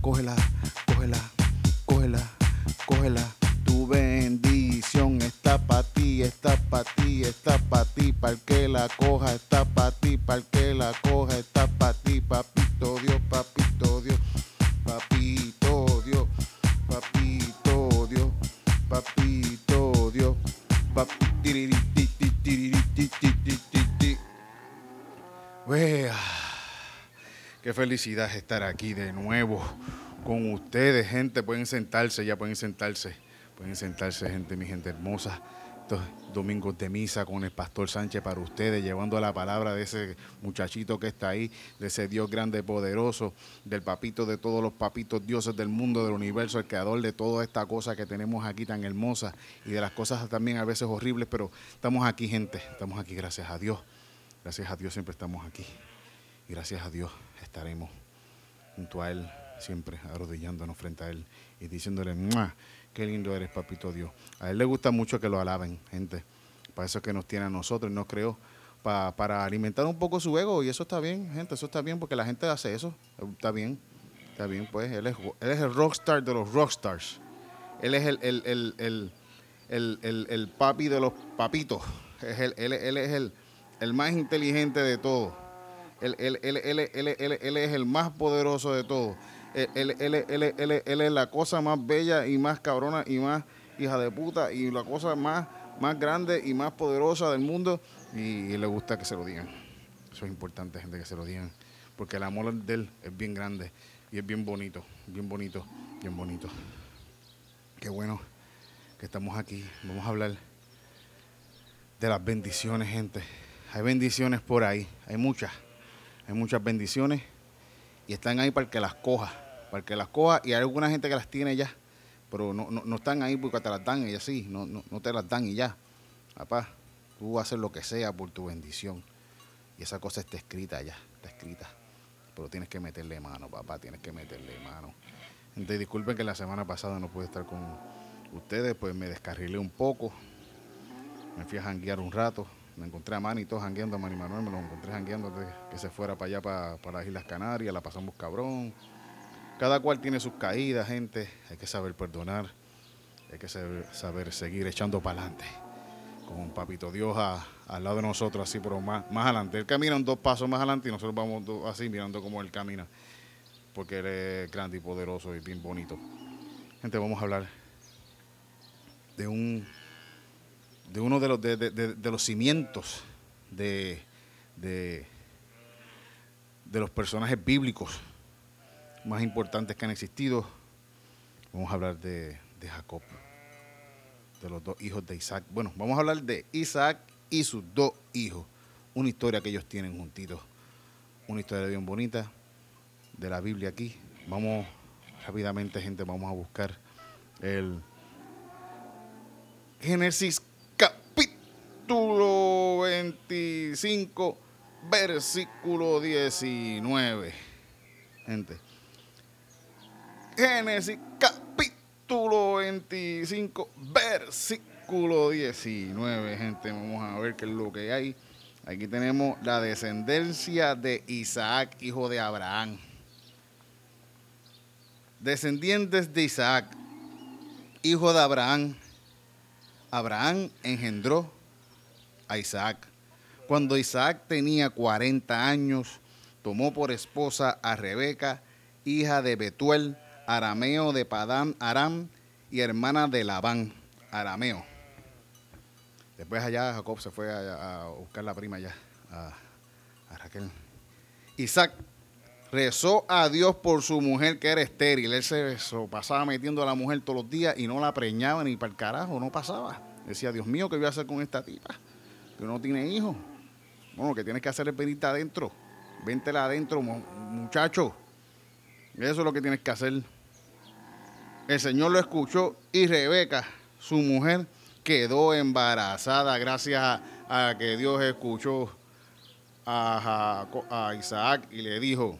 Cógela, cógela, cógela, cógela. Tu bendición está para ti, está para ti, está para ti. Para que la coja, está para ti. Para que la coja, está para ti. Papito Dios, papito Dios, papito Dios, papito Dios, papito Dios, papi, tiriri, ti, ti, tiriri, ti, ti, ti, ti, ti. Wea. Qué felicidad es estar aquí de nuevo con ustedes, gente. Pueden sentarse, ya pueden sentarse. Pueden sentarse, gente, mi gente hermosa. Estos domingos de misa con el Pastor Sánchez para ustedes, llevando la palabra de ese muchachito que está ahí, de ese Dios grande poderoso, del papito de todos los papitos dioses del mundo, del universo, el creador de toda esta cosa que tenemos aquí tan hermosa y de las cosas también a veces horribles, pero estamos aquí, gente. Estamos aquí, gracias a Dios. Gracias a Dios siempre estamos aquí. Y gracias a Dios estaremos junto a Él, siempre arrodillándonos frente a Él y diciéndole, ¡Mua! qué lindo eres, papito Dios. A Él le gusta mucho que lo alaben, gente. Para eso es que nos tiene a nosotros, nos creó pa- para alimentar un poco su ego. Y eso está bien, gente, eso está bien, porque la gente hace eso. Está bien, está bien, pues. Él es, él es el rockstar de los rockstars. Él es el, el, el, el, el, el- papi de los papitos. Es el- él es el, el más inteligente de todos. Él, él- él- él- él- él- es el más poderoso de todos. Él, es la cosa más bella y más cabrona y más hija de puta y la cosa más, más grande y más poderosa del mundo. Y, le gusta que se lo digan. Eso es importante, gente, que se lo digan. Porque el amor de él es bien grande y es bien bonito, bien bonito, bien bonito. Qué bueno que estamos aquí. Vamos a hablar de las bendiciones, gente. Hay bendiciones por ahí, hay muchas. Muchas bendiciones y están ahí para que las coja. Para que las coja y hay alguna gente que las tiene ya, pero no, no, no están ahí porque te las dan y así, no, no, no te las dan y ya. Papá, tú hacer lo que sea por tu bendición. Y esa cosa está escrita ya, está escrita. Pero tienes que meterle mano, papá, tienes que meterle mano. Gente, disculpen que la semana pasada no pude estar con ustedes, pues me descarrilé un poco. Me fui a janguear un rato. Me encontré a Manny todos jangueando, a Manny Manuel me lo encontré jangueando antes que se fuera para allá, para, para las Islas Canarias, la pasamos cabrón. Cada cual tiene sus caídas, gente. Hay que saber perdonar. Hay que saber, seguir echando para adelante. Con Papito Dios al lado de nosotros, así, pero más, más adelante. Él camina un dos pasos más adelante y nosotros vamos así mirando cómo él camina. Porque él es grande y poderoso y bien bonito. Gente, vamos a hablar de un de uno de los de, de- de- los cimientos de, de de los personajes bíblicos más importantes que han existido. Vamos a hablar de, de Jacob, de los dos hijos de Isaac. Bueno, vamos a hablar de Isaac y sus dos hijos. Una historia que ellos tienen juntitos. Una historia bien bonita de la Biblia aquí. Vamos rápidamente, gente, vamos a buscar el Génesis capítulo 25, versículo 19. Gente. Génesis capítulo 25, versículo 19. Gente, vamos a ver qué es lo que hay. Aquí tenemos la descendencia de Isaac, hijo de Abraham. Descendientes de Isaac, hijo de Abraham. Abraham engendró Isaac. Cuando Isaac tenía 40 años, tomó por esposa a Rebeca, hija de Betuel, arameo de Padán Aram y hermana de Labán, arameo. Después allá Jacob se fue a, buscar la prima allá, a, a Raquel. Isaac rezó a Dios por su mujer que era estéril. Él se so- pasaba metiendo a la mujer todos los días y no la preñaba ni para el carajo, no pasaba. Decía, Dios mío, ¿qué voy a hacer con esta tipa? No tiene hijos. Bueno, que tienes que hacer es venirte adentro. Véntela adentro, muchacho. Eso es lo que tienes que hacer. El Señor lo escuchó y Rebeca, su mujer, quedó embarazada gracias a, que Dios escuchó a, a, Isaac y le dijo,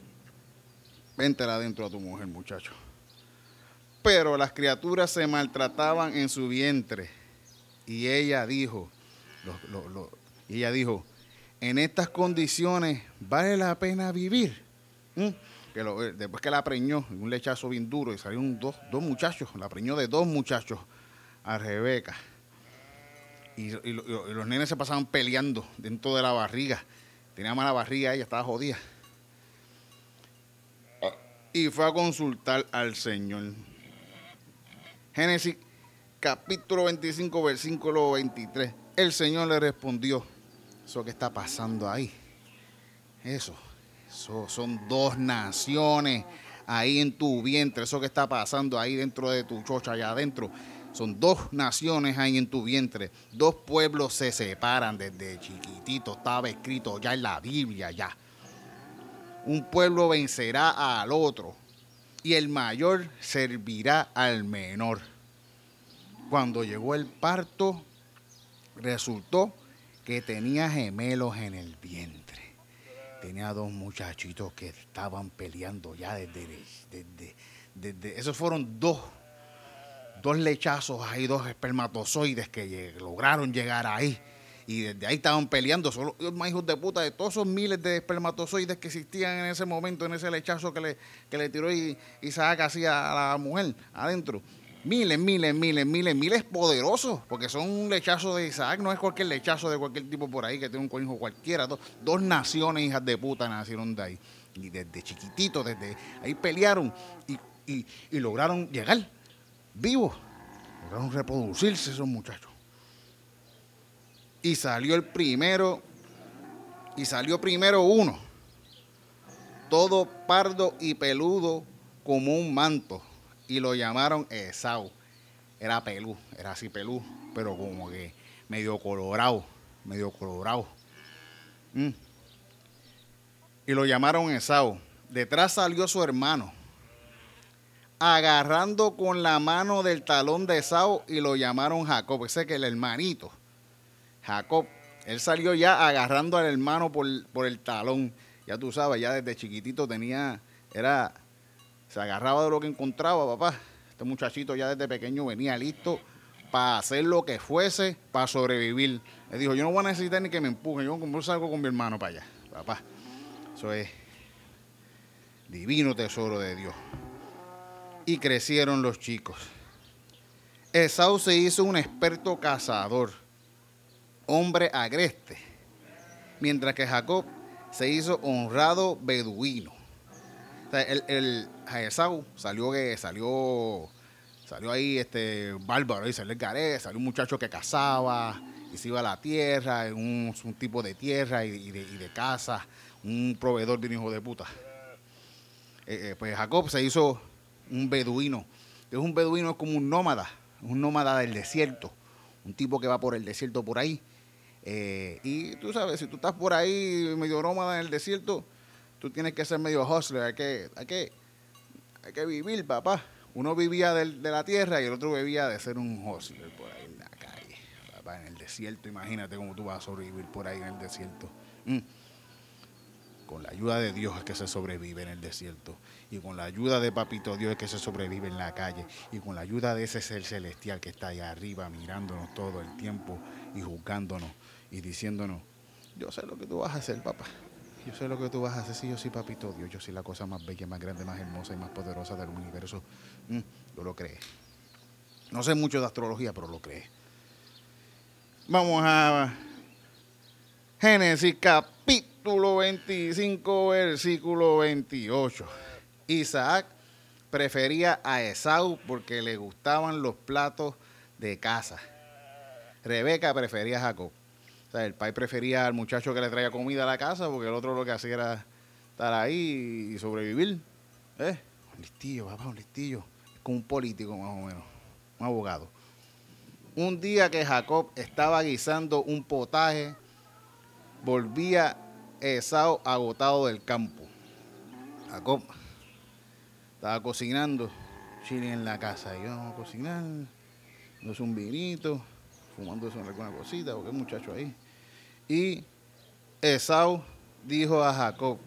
véntela adentro a tu mujer, muchacho. Pero las criaturas se maltrataban en su vientre. Y ella dijo, y ella dijo, en estas condiciones vale la pena vivir. ¿Mm? Que eh, después que la preñó, un lechazo bien duro, y salieron dos, dos muchachos, la preñó de dos muchachos a Rebeca. Y, los nenes se pasaban peleando dentro de la barriga. Tenía mala barriga, ella estaba jodida. Y fue a consultar al Señor. Génesis capítulo 25, versículo 23. El Señor le respondió, eso que está pasando ahí, eso, eso son dos naciones ahí en tu vientre, eso que está pasando ahí dentro de tu chocha, allá adentro. Son dos naciones ahí en tu vientre. Dos pueblos se separan desde chiquitito. Estaba escrito ya en la Biblia, ya. Un pueblo vencerá al otro y el mayor servirá al menor. Cuando llegó el parto, resultó que tenía gemelos en el vientre. Tenía dos muchachitos que estaban peleando ya desde, desde, desde esos fueron dos, dos lechazos ahí, dos espermatozoides que lograron llegar ahí. Y desde ahí estaban peleando, solo más hijos de puta de todos esos miles de espermatozoides que existían en ese momento, en ese lechazo que le, que le tiró Isaac así a la mujer adentro miles, miles, miles, miles, miles poderosos, porque son un lechazo de Isaac, no es cualquier lechazo de cualquier tipo por ahí que tiene un conejo cualquiera. Dos, naciones hijas de puta nacieron de ahí. Y desde chiquititos, desde ahí pelearon y, y lograron llegar vivos. Lograron reproducirse esos muchachos. Y salió el primero, y salió primero uno, todo pardo y peludo como un manto y lo llamaron Esau. Era pelú, era así pelú, pero como que medio colorado, medio colorado. Mm. Y lo llamaron Esau. Detrás salió su hermano, agarrando con la mano del talón de Esau y lo llamaron Jacob. Ese que el hermanito, Jacob, él salió ya agarrando al hermano por, por el talón. Ya tú sabes, ya desde chiquitito tenía, era se agarraba de lo que encontraba, papá. Este muchachito ya desde pequeño venía listo para hacer lo que fuese para sobrevivir. Le dijo, yo no voy a necesitar ni que me empujen, yo salgo con mi hermano para allá, papá. Eso es divino tesoro de Dios. Y crecieron los chicos. Esau se hizo un experto cazador, hombre agreste, mientras que Jacob se hizo honrado beduino el, el salió que salió salió ahí este bárbaro y salió el garé, salió un muchacho que cazaba y iba a la tierra, un, un tipo de tierra y, de, y, de, casa, un proveedor de un hijo de puta. Eh, eh, pues Jacob se hizo un beduino. Es un beduino es como un nómada, un nómada del desierto, un tipo que va por el desierto por ahí. Eh, y tú sabes, si tú estás por ahí medio nómada en el desierto, tú tienes que ser medio hustler, hay que, hay que, hay que vivir, papá. Uno vivía de, la tierra y el otro vivía de ser un hustler por ahí en la calle, papá, en el desierto. Imagínate cómo tú vas a sobrevivir por ahí en el desierto. Mm. Con la ayuda de Dios es que se sobrevive en el desierto. Y con la ayuda de Papito Dios es que se sobrevive en la calle. Y con la ayuda de ese ser celestial que está allá arriba mirándonos todo el tiempo y juzgándonos y diciéndonos, yo sé lo que tú vas a hacer, papá. Yo sé lo que tú vas a hacer, sí, yo sí, papito Dios, yo soy la cosa más bella, más grande, más hermosa y más poderosa del universo. Mm, yo lo creé. No sé mucho de astrología, pero lo creé. Vamos a Génesis capítulo 25, versículo 28. Isaac prefería a Esaú porque le gustaban los platos de casa. Rebeca prefería a Jacob el pai prefería al muchacho que le traía comida a la casa porque el otro lo que hacía era estar ahí y sobrevivir. ¿Eh? Un listillo, papá, un listillo. Es como un político más o menos, un abogado. Un día que Jacob estaba guisando un potaje, volvía Esau agotado del campo. Jacob estaba cocinando, chile en la casa. Yo vamos a cocinar, no es un vinito, fumando alguna cosita, porque muchacho ahí. Y Esau dijo a Jacob,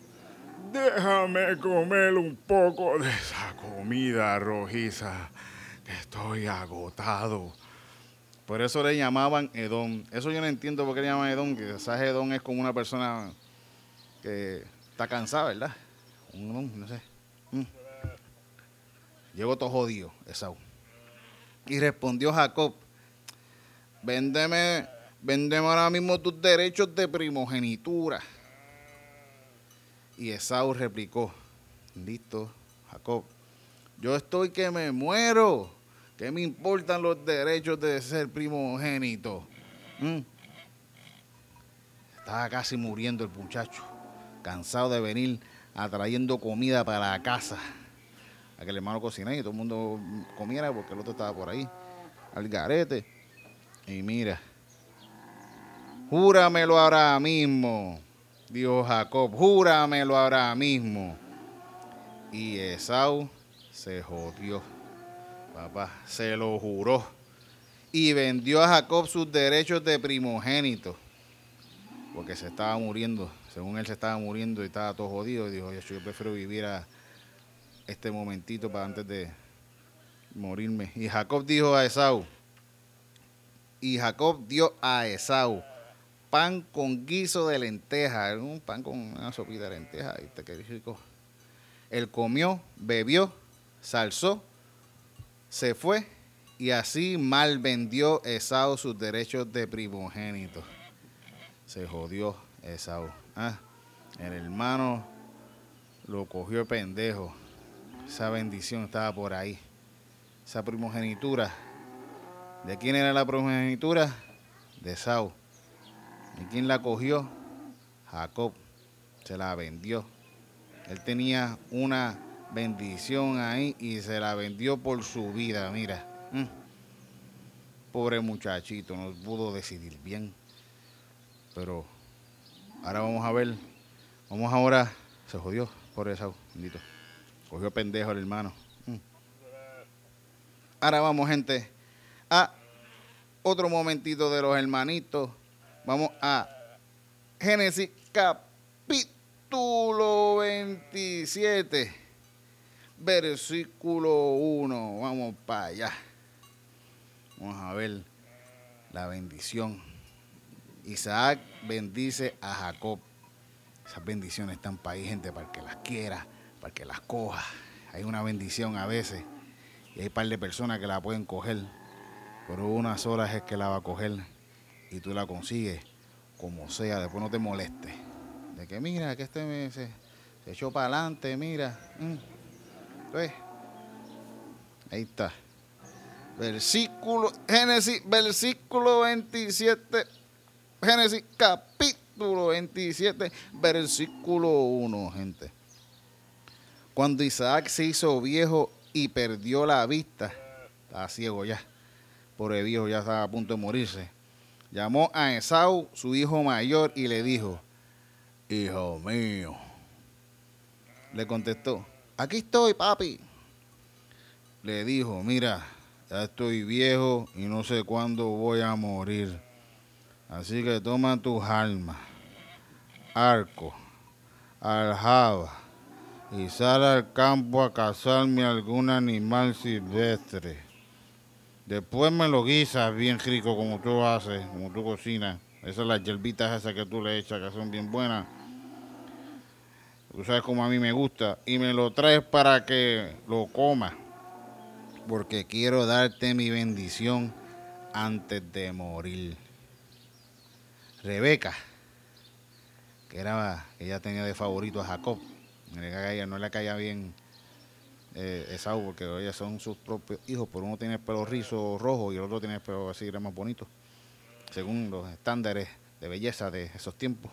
déjame comer un poco de esa comida rojiza, que estoy agotado. Por eso le llamaban Edom. Eso yo no entiendo por qué le llaman Edom, que Edom es como una persona que está cansada, ¿verdad? Un no sé. Mm. Llegó todo jodido, Esau. Y respondió Jacob, véndeme, véndeme ahora mismo tus derechos de primogenitura. Y Esau replicó, listo, Jacob, yo estoy que me muero. ¿Qué me importan los derechos de ser primogénito? ¿Mm? Estaba casi muriendo el muchacho, cansado de venir atrayendo comida para la casa. A que el hermano cocinara y todo el mundo comiera porque el otro estaba por ahí, al garete. Y mira, júramelo ahora mismo, dijo Jacob, júramelo ahora mismo. Y Esau se jodió. Papá, se lo juró. Y vendió a Jacob sus derechos de primogénito. Porque se estaba muriendo. Según él se estaba muriendo y estaba todo jodido. Y dijo, yo prefiero vivir a este momentito para antes de morirme. Y Jacob dijo a Esaú. Y Jacob dio a Esaú pan con guiso de lenteja. Un pan con una sopita de lenteja. Y te rico. Él comió, bebió, salzó se fue y así mal vendió Esau sus derechos de primogénito. Se jodió Esau. Ah, el hermano lo cogió pendejo. Esa bendición estaba por ahí. Esa primogenitura. ¿De quién era la primogenitura? De Esau. ¿Y quién la cogió? Jacob. Se la vendió. Él tenía una bendición ahí y se la vendió por su vida, mira. Mm. Pobre muchachito, no pudo decidir bien. Pero ahora vamos a ver, vamos ahora, se jodió, por eso, bendito. Cogió pendejo el hermano. Mm. Ahora vamos, gente, a otro momentito de los hermanitos. Vamos a Génesis capítulo 27 versículo 1. Vamos para allá. Vamos a ver la bendición. Isaac bendice a Jacob. Esas bendiciones están para ahí, gente, para que las quiera, para que las coja. Hay una bendición a veces y hay un par de personas que la pueden coger, pero una sola es que la va a coger y tú la consigues como sea, después no te moleste. De que mira, que este se, echó para adelante, mira. Mm. Ahí está. Versículo, Génesis, versículo 27. Génesis capítulo 27, versículo 1, gente. Cuando Isaac se hizo viejo y perdió la vista, estaba ciego ya, por el viejo ya estaba a punto de morirse, llamó a Esau, su hijo mayor, y le dijo, Hijo mío. Le contestó, aquí estoy, papi. Le dijo, mira, ya estoy viejo y no sé cuándo voy a morir. Así que toma tus almas, arco, aljaba, y sal al campo a cazarme algún animal silvestre. Después me lo guisas bien rico como tú haces, como tú cocinas. Esas las hierbitas esas que tú le echas que son bien buenas. Tú sabes como a mí me gusta, y me lo traes para que lo coma, porque quiero darte mi bendición antes de morir. Rebeca, que era ella tenía de favorito a Jacob, no le caía bien eh, Esaú, porque ellos son sus propios hijos, pero uno tiene el pelo rizo rojo y el otro tiene el pelo así, era más bonito, según los estándares de belleza de esos tiempos.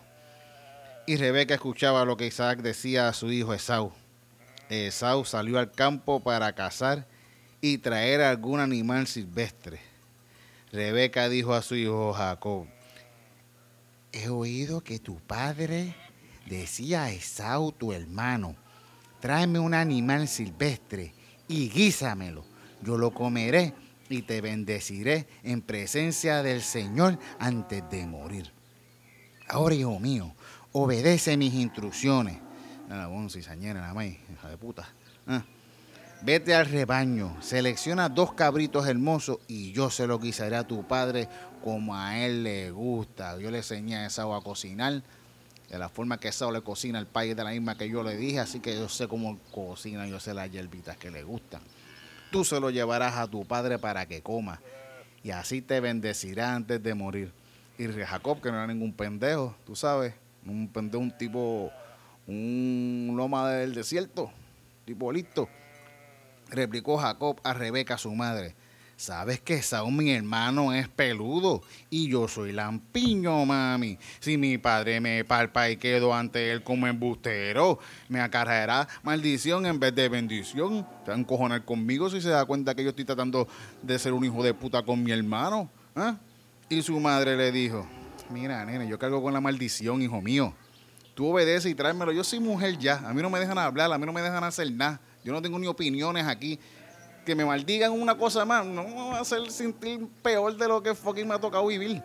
Y Rebeca escuchaba lo que Isaac decía a su hijo Esaú. Esaú salió al campo para cazar y traer algún animal silvestre. Rebeca dijo a su hijo Jacob, he oído que tu padre decía a Esaú, tu hermano, tráeme un animal silvestre y guísamelo. Yo lo comeré y te bendeciré en presencia del Señor antes de morir. Ahora, hijo mío, obedece mis instrucciones. La cizañera, la maíz, hija de puta. Ah. Vete al rebaño, selecciona dos cabritos hermosos y yo se los guisaré a tu padre como a él le gusta. Yo le enseñé a Esau a cocinar de la forma que Esau le cocina el país de la misma que yo le dije, así que yo sé cómo cocina, yo sé las hierbitas que le gustan. Tú se lo llevarás a tu padre para que coma y así te bendecirá antes de morir. Y Jacob, que no era ningún pendejo, tú sabes, un pendejo, un tipo, un loma del desierto, tipo listo. Replicó Jacob a Rebeca, su madre. Sabes que Saúl, mi hermano, es peludo y yo soy lampiño, mami. Si mi padre me palpa y quedo ante él como embustero, me acarreará maldición en vez de bendición. Se va a encojonar conmigo si se da cuenta que yo estoy tratando de ser un hijo de puta con mi hermano. ¿eh? Y su madre le dijo, mira, nene, yo cargo con la maldición, hijo mío. Tú obedeces y tráemelo. Yo soy mujer ya. A mí no me dejan hablar, a mí no me dejan hacer nada. Yo no tengo ni opiniones aquí. Que me maldigan una cosa más, no me va a hacer sentir peor de lo que fucking me ha tocado vivir.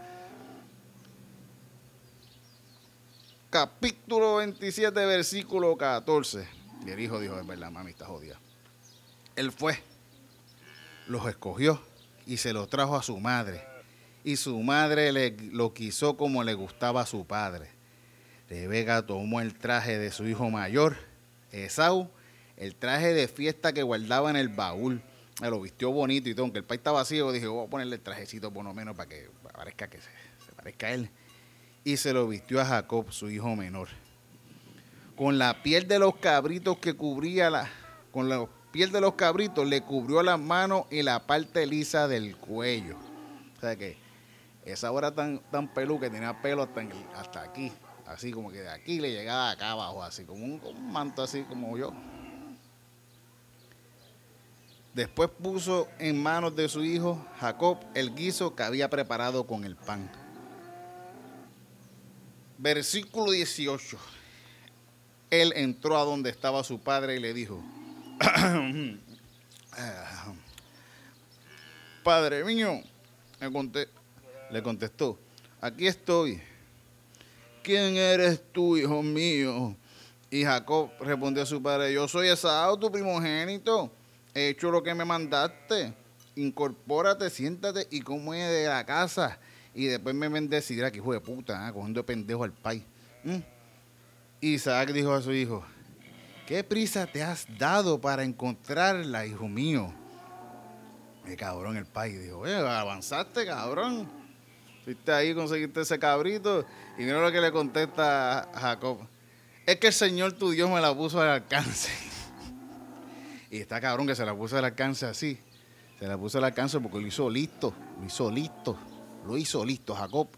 Capítulo 27, versículo 14. Y el hijo dijo, es verdad, mami, está jodida. Él fue, los escogió y se los trajo a su madre y su madre le, lo quiso como le gustaba a su padre. Rebeca tomó el traje de su hijo mayor, Esau, el traje de fiesta que guardaba en el baúl. Me lo vistió bonito y todo, aunque el país estaba vacío, dije, voy a ponerle el trajecito por lo menos para que parezca que se, parezca a él. Y se lo vistió a Jacob, su hijo menor. Con la piel de los cabritos que cubría la, con la piel de los cabritos le cubrió las manos y la parte lisa del cuello. O sea que esa hora tan, tan pelú que tenía pelo hasta, hasta aquí. Así como que de aquí le llegaba acá abajo, así como un, manto así como yo. Después puso en manos de su hijo Jacob el guiso que había preparado con el pan. Versículo 18. Él entró a donde estaba su padre y le dijo, Padre mío, le contestó, aquí estoy. ¿Quién eres tú, hijo mío? Y Jacob respondió a su padre, yo soy Esaú, tu primogénito. He hecho lo que me mandaste. Incorpórate, siéntate y come de la casa. Y después me bendecirá, que hijo de puta, ¿eh? cogiendo de pendejo al país. ¿Mm? Isaac dijo a su hijo, ¿qué prisa te has dado para encontrarla, hijo mío? El cabrón el país dijo, avanzaste, cabrón. Fuiste ahí, conseguiste ese cabrito. Y mira lo que le contesta Jacob. Es que el Señor tu Dios me la puso al alcance. y está cabrón que se la puso al alcance así. Se la puso al alcance porque lo hizo listo. Lo hizo listo. Lo hizo listo. Jacob,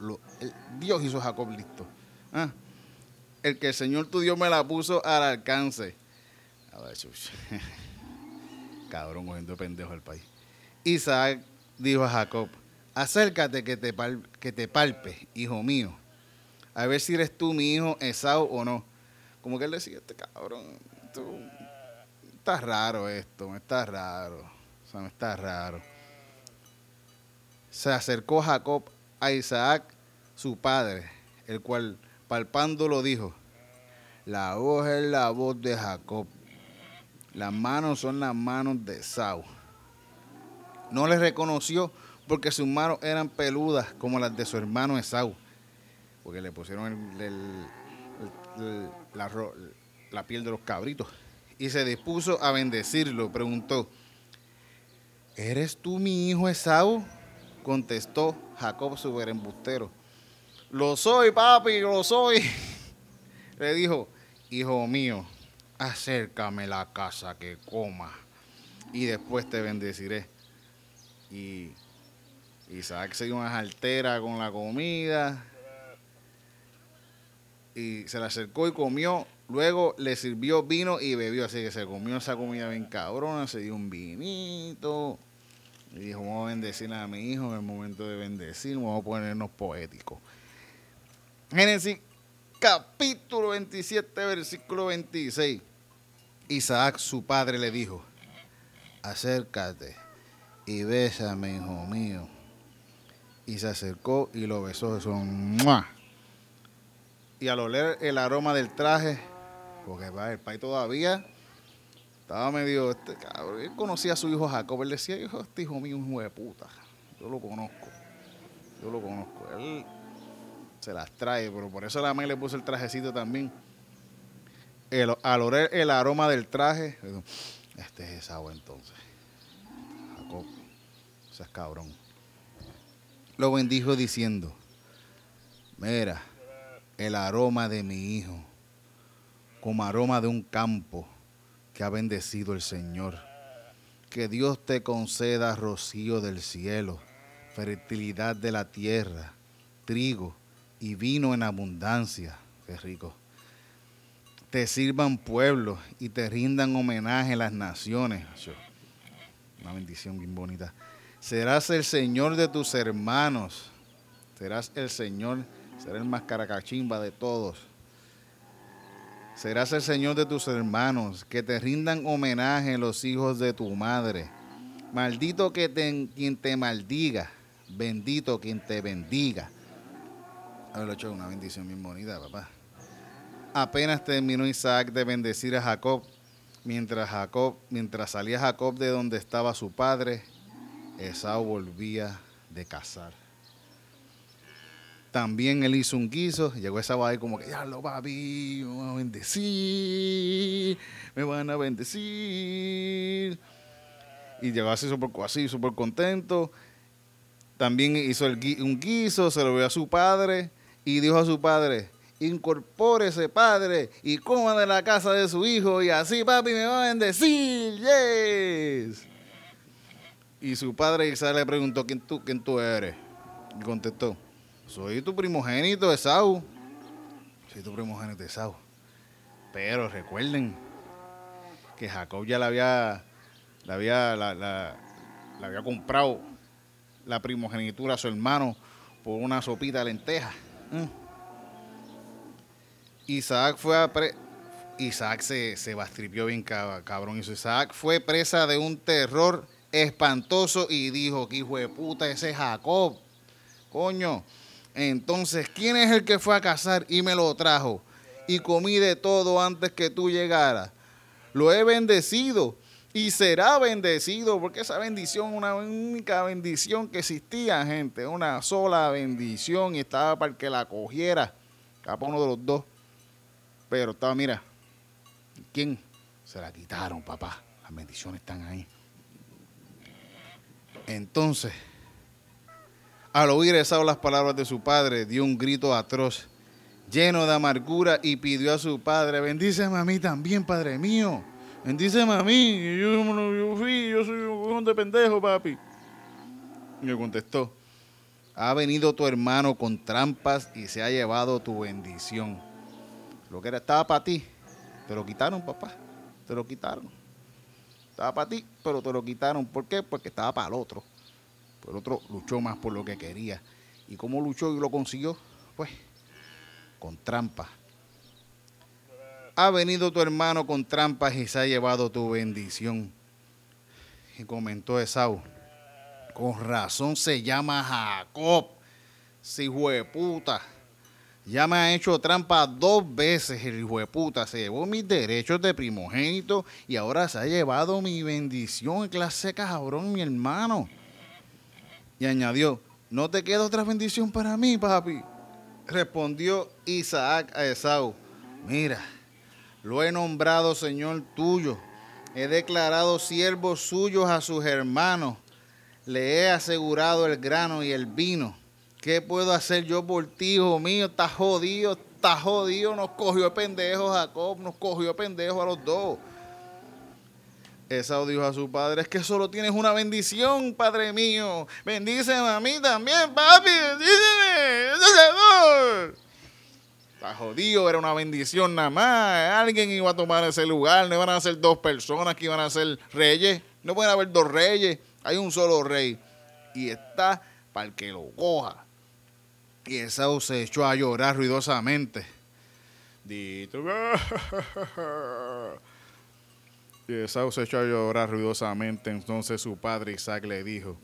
Dios hizo a Jacob listo. Ah, el que el Señor tu Dios me la puso al alcance. A ver, cabrón, cogiendo pendejo al país. Isaac dijo a Jacob, acércate que te, que te palpe, hijo mío, a ver si eres tú mi hijo Esau o no. Como que él decía, este cabrón, tú, está raro esto, me está raro, o sea, me está raro. Se acercó Jacob a Isaac, su padre, el cual palpándolo dijo, la voz es la voz de Jacob, las manos son las manos de Esau. No le reconoció porque sus manos eran peludas como las de su hermano Esau, porque le pusieron la, piel de los cabritos. Y se dispuso a bendecirlo. Preguntó, ¿eres tú mi hijo Esau? Contestó Jacob, su embustero. Lo soy, papi, lo soy. Le dijo, hijo mío, acércame la casa que coma y después te bendeciré. Y Isaac se dio una altera con la comida y se le acercó y comió. Luego le sirvió vino y bebió. Así que se comió esa comida bien cabrona, se dio un vinito. Y dijo, vamos a bendecir a mi hijo en el momento de bendecir, vamos a ponernos poéticos. Génesis capítulo 27, versículo 26. Isaac, su padre, le dijo, acércate y bésame, hijo mío. Y se acercó y lo besó. Eso, Y al oler el aroma del traje, porque el país todavía estaba medio, este, cabrón, él conocía a su hijo Jacob, él decía, hijo, este hijo mío es un hijo de puta, yo lo conozco, yo lo conozco, él se las trae, pero por eso la madre le puso el trajecito también. El, al oler el aroma del traje, este es esa entonces, Jacob, es cabrón. Lo bendijo diciendo, mira, el aroma de mi hijo, como aroma de un campo, que ha bendecido el Señor. Que Dios te conceda rocío del cielo, fertilidad de la tierra, trigo y vino en abundancia. Qué rico. Te sirvan pueblos y te rindan homenaje las naciones. Una bendición bien bonita. Serás el Señor de tus hermanos. Serás el Señor, serás el más caracachimba de todos Serás el Señor de tus hermanos, que te rindan homenaje los hijos de tu madre. Maldito que quien te maldiga, bendito quien te bendiga. Haberlo hecho una bendición bien bonita, papá. Apenas terminó Isaac de bendecir a Jacob, mientras Jacob, mientras salía Jacob de donde estaba su padre, Esaú volvía de cazar. También él hizo un guiso, llegó esa ahí como que, ya lo papi, me van a bendecir, me van a bendecir. Y llegó así súper así, super contento. También hizo el, un guiso, se lo vio a su padre y dijo a su padre, incorpórese padre y coma de la casa de su hijo y así papi me va a bendecir, yes. Y su padre Isaac le preguntó, ¿quién tú, quién tú eres? Y contestó, soy tu primogénito, Esaú. Soy tu primogénito, Esaú. Pero recuerden que Jacob ya la había, la había, la, había comprado la primogenitura a su hermano por una sopita de lenteja. Mm. Isaac fue a Isaac se, se bastripió bien cabrón. Isaac fue presa de un terror espantoso y dijo que hijo de puta ese Jacob. Coño, entonces, ¿quién es el que fue a cazar y me lo trajo? Y comí de todo antes que tú llegaras. Lo he bendecido y será bendecido, porque esa bendición, una única bendición que existía, gente, una sola bendición y estaba para que la cogiera, cada uno de los dos. Pero estaba, mira, ¿quién? Se la quitaron, papá. Las bendiciones están ahí. Entonces, al oír esas las palabras de su padre, dio un grito atroz, lleno de amargura, y pidió a su padre, bendíceme a mí también, padre mío. Bendíceme a mí. Yo, yo fui, yo soy un de pendejo, papi. Y me contestó, ha venido tu hermano con trampas y se ha llevado tu bendición. Lo que era estaba para ti, te lo quitaron, papá. Te lo quitaron. Estaba para ti, pero te lo quitaron. ¿Por qué? Porque estaba para el otro. El otro luchó más por lo que quería. ¿Y cómo luchó y lo consiguió? Pues con trampas. Ha venido tu hermano con trampas y se ha llevado tu bendición. Y comentó Esaú, con razón se llama Jacob, si puta. Ya me ha hecho trampa dos veces el hijo de puta. Se llevó mis derechos de primogénito y ahora se ha llevado mi bendición. Clase cabrón, mi hermano. Y añadió, ¿no te queda otra bendición para mí, papi? Respondió Isaac a Esaú, mira, lo he nombrado Señor tuyo, he declarado siervos suyos a sus hermanos, le he asegurado el grano y el vino. ¿Qué puedo hacer yo por ti, hijo mío? Está jodido, está jodido, nos cogió el pendejo Jacob, nos cogió el pendejo a los dos. Esau dijo a su padre, es que solo tienes una bendición, padre mío. Bendíceme a mí también, papi, bendíceme. Está jodido, era una bendición nada más. Alguien iba a tomar ese lugar, no iban a ser dos personas que iban a ser reyes. No pueden haber dos reyes. Hay un solo rey y está para el que lo coja. Y Esaú se echó a llorar ruidosamente. Dito. Y Esaú se echó a llorar ruidosamente. Entonces su padre Isaac le dijo: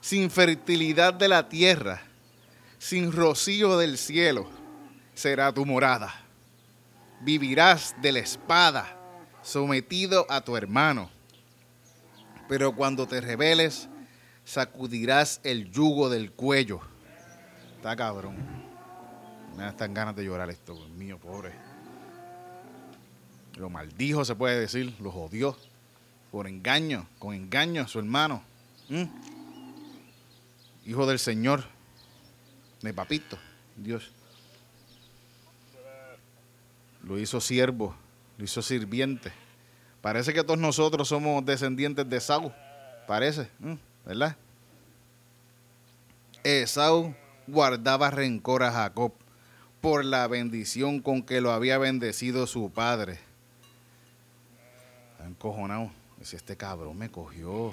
Sin fertilidad de la tierra, sin rocío del cielo, será tu morada. Vivirás de la espada, sometido a tu hermano. Pero cuando te rebeles, sacudirás el yugo del cuello. Está cabrón. Me dan ganas de llorar esto, mío, pobre. Lo maldijo, se puede decir, lo jodió por engaño, con engaño a su hermano. Hijo del Señor, de papito, Dios. Lo hizo siervo, lo hizo sirviente. Parece que todos nosotros somos descendientes de Esaú. Parece, ¿verdad? Esaú guardaba rencor a Jacob por la bendición con que lo había bendecido su padre encojonado. Si este cabrón me cogió.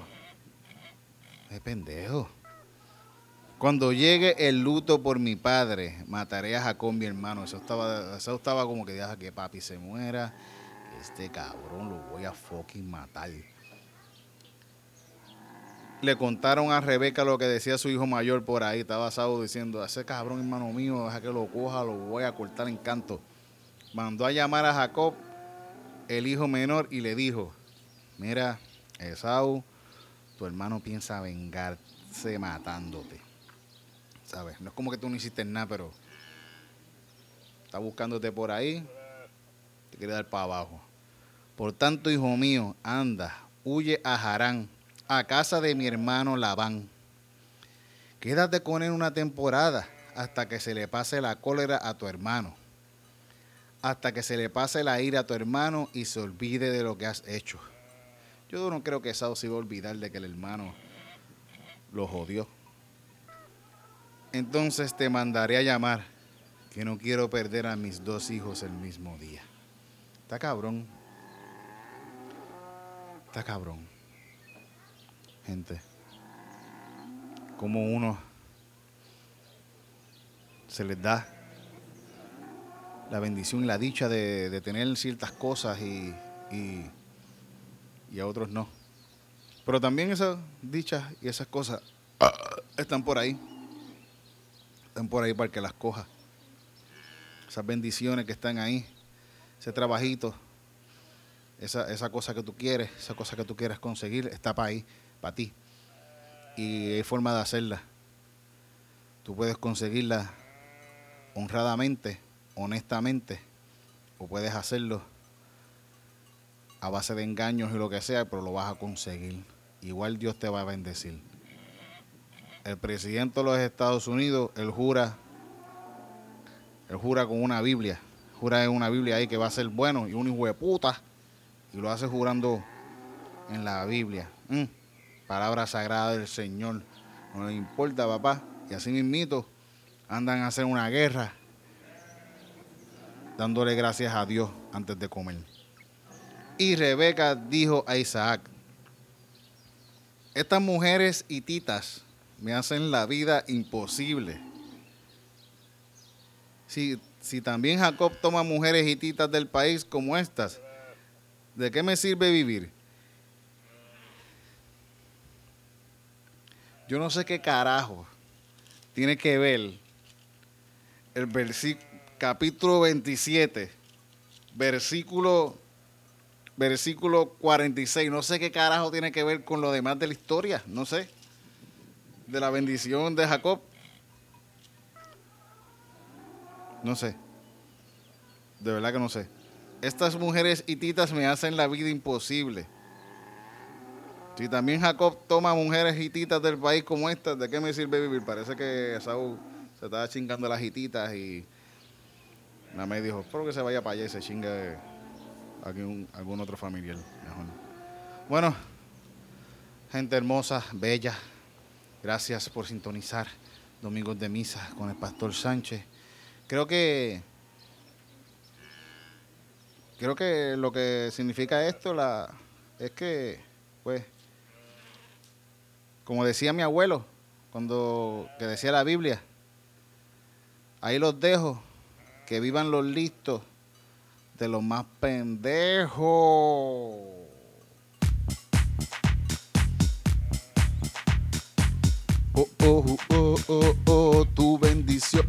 Es pendejo. Cuando llegue el luto por mi padre, mataré a Jacob, mi hermano. Eso estaba, eso estaba como que deja que papi se muera. Este cabrón lo voy a fucking matar. Le contaron a Rebeca lo que decía su hijo mayor por ahí. Estaba Saúl diciendo, ese cabrón hermano mío, deja que lo coja, lo voy a cortar en canto. Mandó a llamar a Jacob el hijo menor y le dijo, mira, Esaú, tu hermano piensa vengarse matándote. ¿Sabes? No es como que tú no hiciste nada, pero está buscándote por ahí, te quiere dar para abajo. Por tanto, hijo mío, anda, huye a Harán, a casa de mi hermano Labán. Quédate con él una temporada hasta que se le pase la cólera a tu hermano hasta que se le pase la ira a tu hermano y se olvide de lo que has hecho. Yo no creo que Saúl se iba a olvidar de que el hermano lo jodió. Entonces te mandaré a llamar, que no quiero perder a mis dos hijos el mismo día. Está cabrón. Está cabrón. Gente, como uno se les da la bendición la dicha de, tener ciertas cosas y, a otros no. Pero también esas dichas y esas cosas ah, están por ahí. Están por ahí para que las coja. Esas bendiciones que están ahí, ese trabajito, esa, esa cosa que tú quieres, esa cosa que tú quieres conseguir, está para ahí, para ti. Y hay forma de hacerla. Tú puedes conseguirla honradamente honestamente, o puedes hacerlo a base de engaños y lo que sea, pero lo vas a conseguir. Igual Dios te va a bendecir. El presidente de los Estados Unidos, él jura, él jura con una Biblia, jura en una Biblia ahí que va a ser bueno y un hijo de puta, y lo hace jurando en la Biblia. Mm, palabra sagrada del Señor. No le importa, papá. Y así mismito andan a hacer una guerra dándole gracias a Dios antes de comer. Y Rebeca dijo a Isaac, estas mujeres hititas me hacen la vida imposible. Si, si también Jacob toma mujeres hititas del país como estas, ¿de qué me sirve vivir? Yo no sé qué carajo tiene que ver el versículo capítulo 27, versículo, versículo 46. No sé qué carajo tiene que ver con lo demás de la historia, no sé. De la bendición de Jacob. No sé. De verdad que no sé. Estas mujeres hititas me hacen la vida imposible. Si también Jacob toma mujeres hititas del país como estas, ¿de qué me sirve vivir? Parece que Saúl se estaba chingando las hititas y Nada me dijo, espero que se vaya para allá y se chingue algún, algún otro familiar. Mejor. Bueno, gente hermosa, bella, gracias por sintonizar Domingos de Misa con el Pastor Sánchez. Creo que creo que lo que significa esto la, es que, pues, como decía mi abuelo, cuando que decía la Biblia, ahí los dejo que vivan los listos de los más pendejos. Oh, oh, oh, oh, oh, tu bendición.